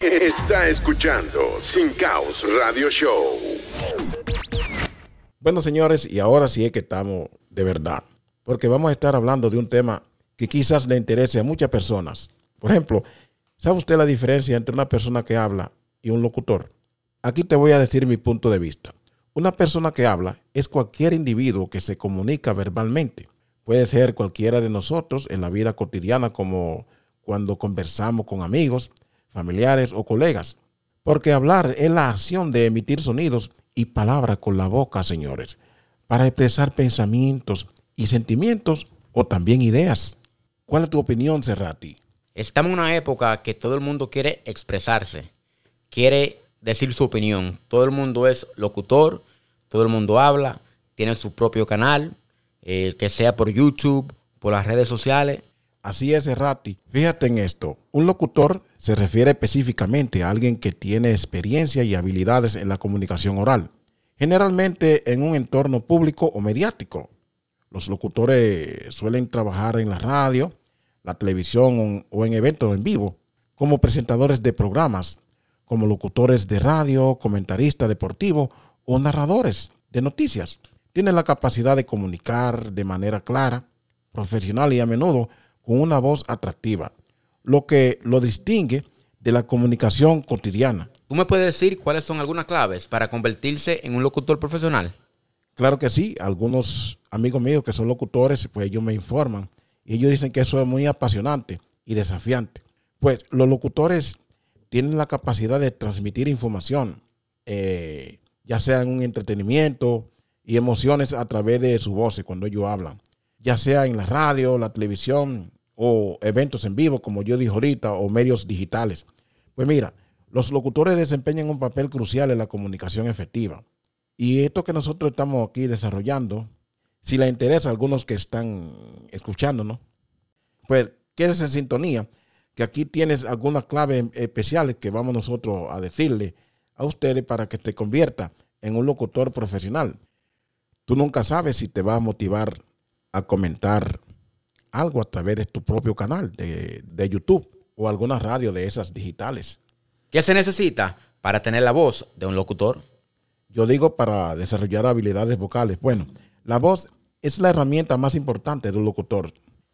Está escuchando Sin Caos Radio Show. Bueno, señores, y ahora sí es que estamos de verdad, porque vamos a estar hablando de un tema que quizás le interese a muchas personas. Por ejemplo, ¿sabe usted la diferencia entre una persona que habla y un locutor? Aquí te voy a decir mi punto de vista. Una persona que habla es cualquier individuo que se comunica verbalmente. Puede ser cualquiera de nosotros en la vida cotidiana como cuando conversamos con amigos, familiares o colegas. Porque hablar es la acción de emitir sonidos y palabras con la boca, señores, para expresar pensamientos y sentimientos o también ideas. ¿Cuál es tu opinión, Serrati? Estamos en una época que todo el mundo quiere expresarse, quiere decir su opinión. Todo el mundo es locutor, todo el mundo habla, tiene su propio canal, eh, que sea por YouTube, por las redes sociales. Así es, Serrati. Fíjate en esto. Un locutor se refiere específicamente a alguien que tiene experiencia y habilidades en la comunicación oral, generalmente en un entorno público o mediático. Los locutores suelen trabajar en la radio, la televisión o en eventos en vivo, como presentadores de programas, como locutores de radio, comentaristas deportivos o narradores de noticias. Tienen la capacidad de comunicar de manera clara, profesional y a menudo con una voz atractiva, lo que lo distingue de la comunicación cotidiana. ¿Tú me puedes decir cuáles son algunas claves para convertirse en un locutor profesional? Claro que sí, algunos amigos míos que son locutores, pues ellos me informan y ellos dicen que eso es muy apasionante y desafiante. Pues los locutores tienen la capacidad de transmitir información, eh, ya sea en un entretenimiento y emociones a través de su voz cuando ellos hablan, ya sea en la radio, la televisión o eventos en vivo, como yo dije ahorita, o medios digitales. Pues mira, los locutores desempeñan un papel crucial en la comunicación efectiva. Y esto que nosotros estamos aquí desarrollando, si le interesa a algunos que están escuchándonos, pues quédese en sintonía, que aquí tienes algunas claves especiales que vamos nosotros a decirle a ustedes para que te convierta en un locutor profesional. Tú nunca sabes si te va a motivar a comentar algo a través de tu propio canal de, de YouTube o alguna radio de esas digitales. ¿Qué se necesita para tener la voz de un locutor? Yo digo para desarrollar habilidades vocales. Bueno, la voz es la herramienta más importante de un locutor.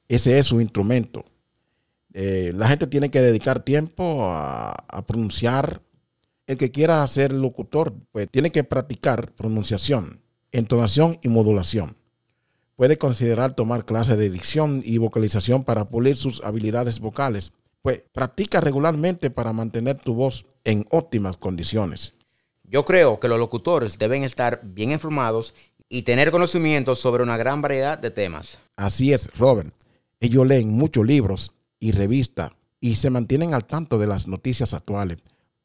Ese es su instrumento. Eh, la gente tiene que dedicar tiempo a, a, pronunciar. El que quiera ser locutor, pues tiene que practicar pronunciación, entonación y modulación. Puede considerar tomar clases de dicción y vocalización para pulir sus habilidades vocales. Pues practica regularmente para mantener tu voz en óptimas condiciones. Yo creo que los locutores deben estar bien informados y tener conocimientos sobre una gran variedad de temas. Así es, Robert. Ellos leen muchos libros y revistas y se mantienen al tanto de las noticias actuales.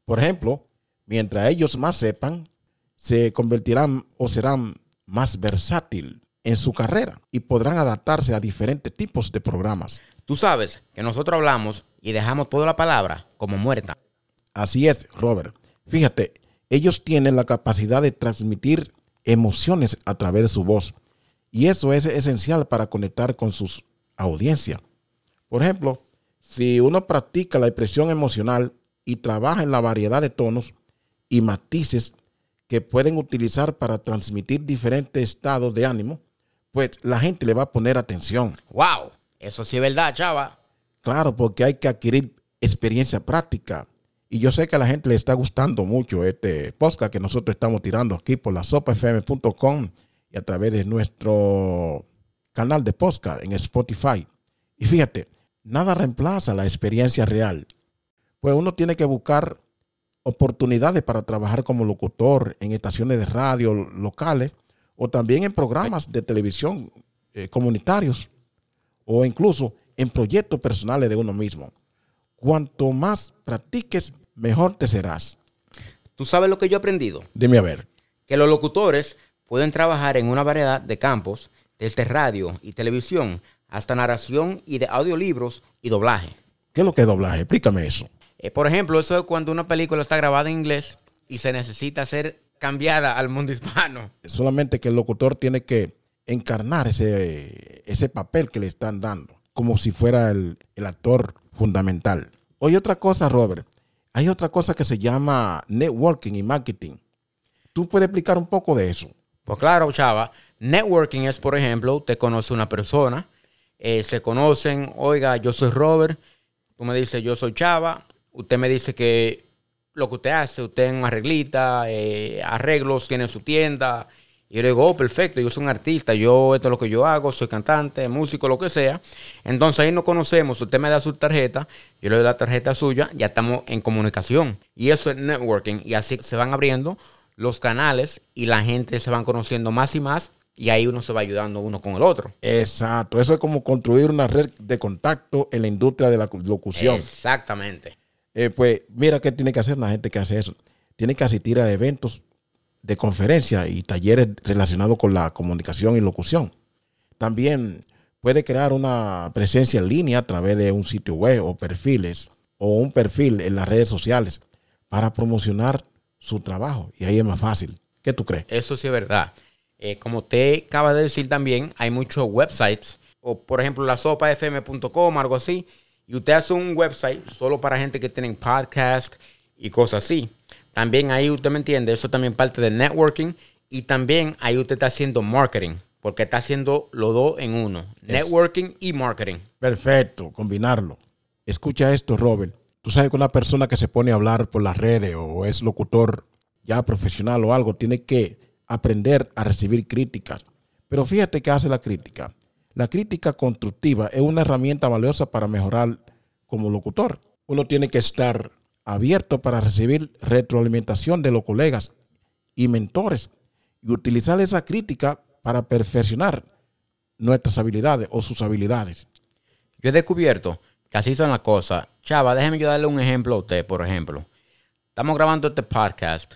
Por ejemplo, mientras ellos más sepan, se convertirán o serán más versátiles en su carrera y podrán adaptarse a diferentes tipos de programas. Tú sabes que nosotros hablamos y dejamos toda la palabra como muerta. Así es, Robert. Fíjate, ellos tienen la capacidad de transmitir emociones a través de su voz y eso es esencial para conectar con sus audiencias. Por ejemplo, si uno practica la expresión emocional y trabaja en la variedad de tonos y matices que pueden utilizar para transmitir diferentes estados de ánimo, pues la gente le va a poner atención. ¡Wow! Eso sí es verdad, chava. Claro, porque hay que adquirir experiencia práctica. Y yo sé que a la gente le está gustando mucho este podcast que nosotros estamos tirando aquí por la sopafm.com y a través de nuestro canal de podcast en Spotify. Y fíjate, nada reemplaza la experiencia real. Pues uno tiene que buscar oportunidades para trabajar como locutor en estaciones de radio locales o también en programas de televisión eh, comunitarios o incluso en proyectos personales de uno mismo. Cuanto más practiques, mejor te serás. ¿Tú sabes lo que yo he aprendido? Dime a ver. Que los locutores pueden trabajar en una variedad de campos, desde radio y televisión hasta narración y de audiolibros y doblaje. ¿Qué es lo que es doblaje? Explícame eso. Eh, por ejemplo, eso es cuando una película está grabada en inglés y se necesita ser cambiada al mundo hispano. Solamente que el locutor tiene que encarnar ese, ese papel que le están dando, como si fuera el, el actor fundamental. Oye, otra cosa, Robert. hay otra cosa que se llama networking y marketing. ¿Tú puedes explicar un poco de eso? Pues claro, chava. Networking es, por ejemplo, usted conoce una persona, eh, se conocen, oiga, yo soy Robert, tú me dices, yo soy Chava, usted me dice que lo que usted hace, usted en una arreglita, eh, arreglos, tiene su tienda, y yo le digo, oh, perfecto, yo soy un artista, yo esto es lo que yo hago, soy cantante, músico, lo que sea. Entonces ahí nos conocemos, usted me da su tarjeta, yo le doy la tarjeta suya, ya estamos en comunicación. Y eso es networking, y así se van abriendo los canales y la gente se van conociendo más y más y ahí uno se va ayudando uno con el otro. Exacto, eso es como construir una red de contacto en la industria de la locución. Exactamente. Eh, pues mira qué tiene que hacer la gente que hace eso. Tiene que asistir a eventos de conferencias y talleres relacionados con la comunicación y locución. También puede crear una presencia en línea a través de un sitio web o perfiles o un perfil en las redes sociales para promocionar su trabajo. Y ahí es más fácil. ¿Qué tú crees? Eso sí es verdad. Eh, como te acaba de decir también, hay muchos websites, o por ejemplo la sopafm.com, algo así, y usted hace un website solo para gente que tiene podcast y cosas así. También ahí usted me entiende, eso también parte del networking y también ahí usted está haciendo marketing, porque está haciendo los dos en uno, networking y marketing. Perfecto, combinarlo. Escucha esto, Robert. Tú sabes que una persona que se pone a hablar por las redes o es locutor ya profesional o algo, tiene que aprender a recibir críticas. Pero fíjate que hace la crítica. La crítica constructiva es una herramienta valiosa para mejorar como locutor. Uno tiene que estar abierto para recibir retroalimentación de los colegas y mentores y utilizar esa crítica para perfeccionar nuestras habilidades o sus habilidades. Yo he descubierto que así son las cosas. Chava, déjeme yo darle un ejemplo a usted, por ejemplo. Estamos grabando este podcast.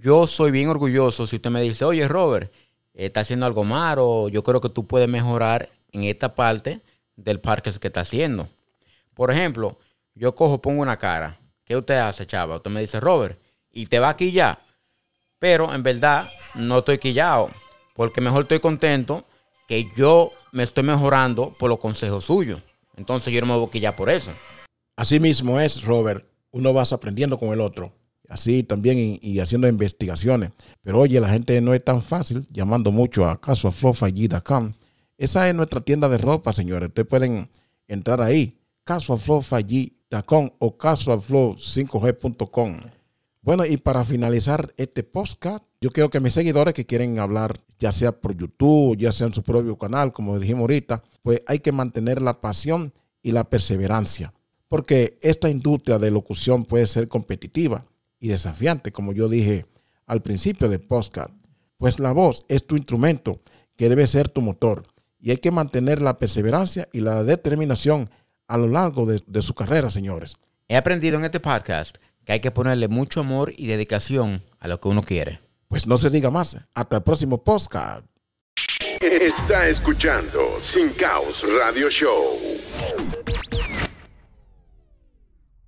Yo soy bien orgulloso si usted me dice, oye Robert, está haciendo algo mal o yo creo que tú puedes mejorar en esta parte del podcast que está haciendo. Por ejemplo, yo cojo, pongo una cara ¿Qué usted hace, chava? Usted me dice, Robert, y te va aquí ya. Pero en verdad no estoy quillado, porque mejor estoy contento que yo me estoy mejorando por los consejos suyos. Entonces yo no me voy a quillar por eso. Así mismo es, Robert. Uno va aprendiendo con el otro. Así también y, haciendo investigaciones. Pero oye, la gente no es tan fácil llamando mucho a casualflowfallí.com. Esa es nuestra tienda de ropa, señores. Ustedes pueden entrar ahí, casualflowfallí.com o casualflow5g.com. Bueno, y para finalizar este podcast, yo quiero que mis seguidores que quieren hablar, ya sea por YouTube, ya sea en su propio canal, como dijimos ahorita, pues hay que mantener la pasión y la perseverancia. Porque esta industria de locución puede ser competitiva y desafiante, como yo dije al principio del podcast. Pues la voz es tu instrumento que debe ser tu motor. Y hay que mantener la perseverancia y la determinación a lo largo de, su carrera, señores. He aprendido en este podcast que hay que ponerle mucho amor y dedicación a lo que uno quiere. Pues no se diga más. Hasta el próximo podcast. Está escuchando Sin Caos Radio Show.